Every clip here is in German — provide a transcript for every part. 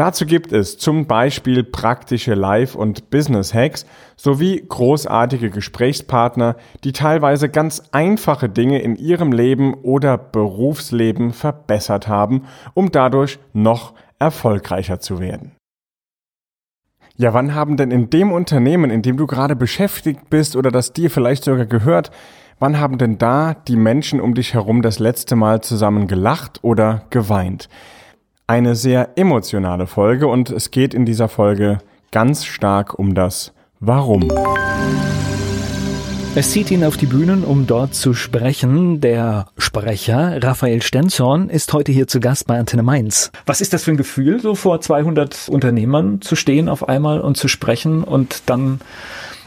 Dazu gibt es zum Beispiel praktische Live- und Business-Hacks sowie großartige Gesprächspartner, die teilweise ganz einfache Dinge in ihrem Leben oder Berufsleben verbessert haben, um dadurch noch erfolgreicher zu werden. Ja, wann haben denn in dem Unternehmen, in dem du gerade beschäftigt bist oder das dir vielleicht sogar gehört, wann haben denn da die Menschen um dich herum das letzte Mal zusammen gelacht oder geweint? Eine sehr emotionale Folge und es geht in dieser Folge ganz stark um das Warum. Es zieht ihn auf die Bühnen, um dort zu sprechen. Der Sprecher Raphael Stenzhorn ist heute hier zu Gast bei Antenne Mainz. Was ist das für ein Gefühl, so vor 200 Unternehmern zu stehen auf einmal und zu sprechen und dann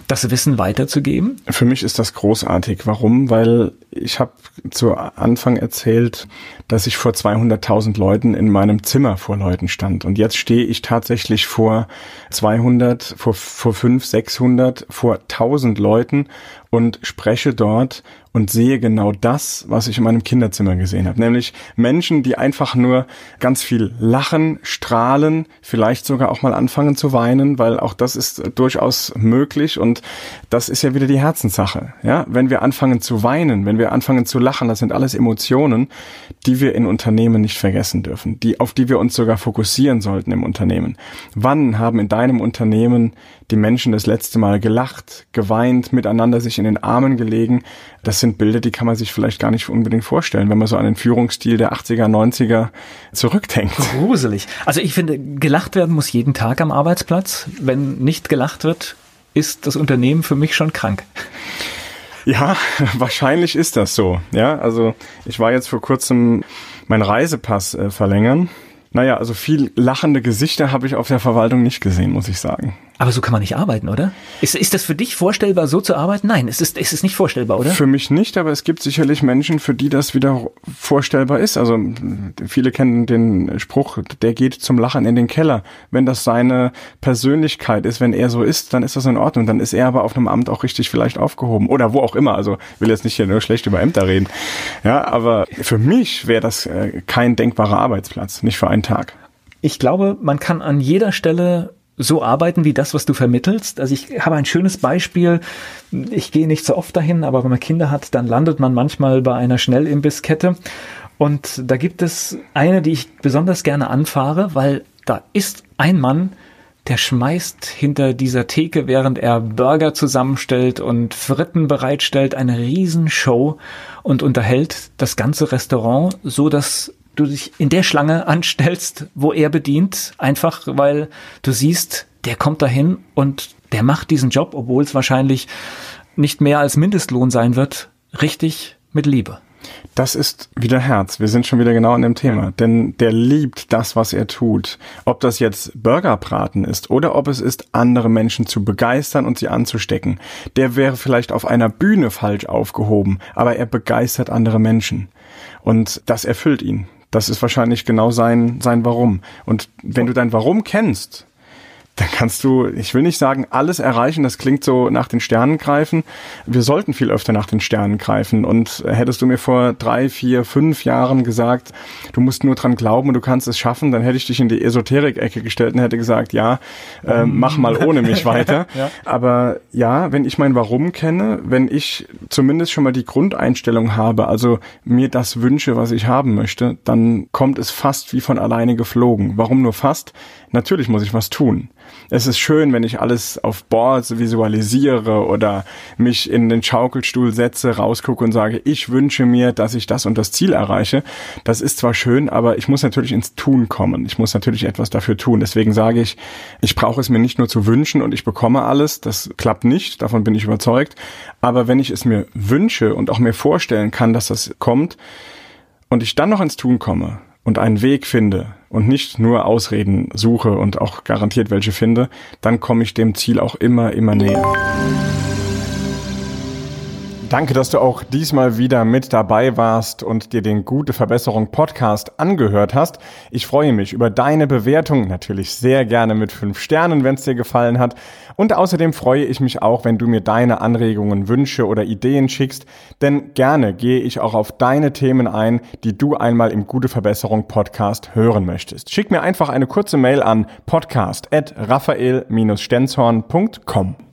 das Wissen weiterzugeben? Für mich ist das großartig. Warum? Weil ich habe zu Anfang erzählt, dass ich vor 200.000 Leuten in meinem Zimmer vor Leuten stand. Und jetzt stehe ich tatsächlich vor 200, vor, vor 500, 600, vor 1000 Leuten und spreche dort und sehe genau das, was ich in meinem Kinderzimmer gesehen habe. Nämlich Menschen, die einfach nur ganz viel lachen, strahlen, vielleicht sogar auch mal anfangen zu weinen, weil auch das ist durchaus möglich und das ist ja wieder die Herzenssache. Ja, wenn wir anfangen zu weinen, wenn wir anfangen zu lachen, das sind alles Emotionen, die wir in Unternehmen nicht vergessen dürfen, die, auf die wir uns sogar fokussieren sollten im Unternehmen. Wann haben in deinem Unternehmen die Menschen das letzte Mal gelacht, geweint, miteinander sich in den Armen gelegen? Das sind Bilder, die kann man sich vielleicht gar nicht unbedingt vorstellen, wenn man so an den Führungsstil der 80er, 90er zurückdenkt. Gruselig. Also ich finde, gelacht werden muss jeden Tag am Arbeitsplatz. Wenn nicht gelacht wird, ist das Unternehmen für mich schon krank. Ja, wahrscheinlich ist das so. Ja, also ich war jetzt vor kurzem meinen Reisepass äh, verlängern. Naja, also viel lachende Gesichter habe ich auf der Verwaltung nicht gesehen, muss ich sagen. Aber so kann man nicht arbeiten, oder? Ist, ist das für dich vorstellbar, so zu arbeiten? Nein, es ist, es ist nicht vorstellbar, oder? Für mich nicht, aber es gibt sicherlich Menschen, für die das wieder vorstellbar ist. Also viele kennen den Spruch, der geht zum Lachen in den Keller. Wenn das seine Persönlichkeit ist, wenn er so ist, dann ist das in Ordnung. Dann ist er aber auf einem Amt auch richtig vielleicht aufgehoben. Oder wo auch immer. Also will jetzt nicht hier nur schlecht über Ämter reden. Ja, aber für mich wäre das äh, kein denkbarer Arbeitsplatz, nicht für einen Tag. Ich glaube, man kann an jeder Stelle so arbeiten wie das, was du vermittelst. Also ich habe ein schönes Beispiel. Ich gehe nicht so oft dahin, aber wenn man Kinder hat, dann landet man manchmal bei einer Schnellimbisskette. Und da gibt es eine, die ich besonders gerne anfahre, weil da ist ein Mann, der schmeißt hinter dieser Theke, während er Burger zusammenstellt und Fritten bereitstellt, eine Riesenshow und unterhält das ganze Restaurant, so dass du dich in der Schlange anstellst, wo er bedient, einfach weil du siehst, der kommt dahin und der macht diesen Job, obwohl es wahrscheinlich nicht mehr als Mindestlohn sein wird, richtig mit Liebe. Das ist wieder Herz. Wir sind schon wieder genau an dem Thema. Denn der liebt das, was er tut. Ob das jetzt Burgerbraten ist oder ob es ist, andere Menschen zu begeistern und sie anzustecken. Der wäre vielleicht auf einer Bühne falsch aufgehoben, aber er begeistert andere Menschen. Und das erfüllt ihn. Das ist wahrscheinlich genau sein, sein Warum. Und wenn du dein Warum kennst, dann kannst du, ich will nicht sagen, alles erreichen. Das klingt so nach den Sternen greifen. Wir sollten viel öfter nach den Sternen greifen. Und hättest du mir vor drei, vier, fünf Jahren gesagt, du musst nur dran glauben und du kannst es schaffen, dann hätte ich dich in die Esoterik-Ecke gestellt und hätte gesagt, ja, äh, mach mal ohne mich weiter. ja. Aber ja, wenn ich mein Warum kenne, wenn ich zumindest schon mal die Grundeinstellung habe, also mir das wünsche, was ich haben möchte, dann kommt es fast wie von alleine geflogen. Warum nur fast? Natürlich muss ich was tun. Es ist schön, wenn ich alles auf Boards visualisiere oder mich in den Schaukelstuhl setze, rausgucke und sage, ich wünsche mir, dass ich das und das Ziel erreiche. Das ist zwar schön, aber ich muss natürlich ins Tun kommen. Ich muss natürlich etwas dafür tun. Deswegen sage ich, ich brauche es mir nicht nur zu wünschen und ich bekomme alles. Das klappt nicht. Davon bin ich überzeugt. Aber wenn ich es mir wünsche und auch mir vorstellen kann, dass das kommt und ich dann noch ins Tun komme und einen Weg finde, und nicht nur Ausreden suche und auch garantiert welche finde, dann komme ich dem Ziel auch immer, immer näher. Danke, dass du auch diesmal wieder mit dabei warst und dir den Gute Verbesserung Podcast angehört hast. Ich freue mich über deine Bewertung, natürlich sehr gerne mit fünf Sternen, wenn es dir gefallen hat. Und außerdem freue ich mich auch, wenn du mir deine Anregungen, Wünsche oder Ideen schickst, denn gerne gehe ich auch auf deine Themen ein, die du einmal im Gute Verbesserung Podcast hören möchtest. Schick mir einfach eine kurze Mail an podcast@raphael-stenzhorn.com.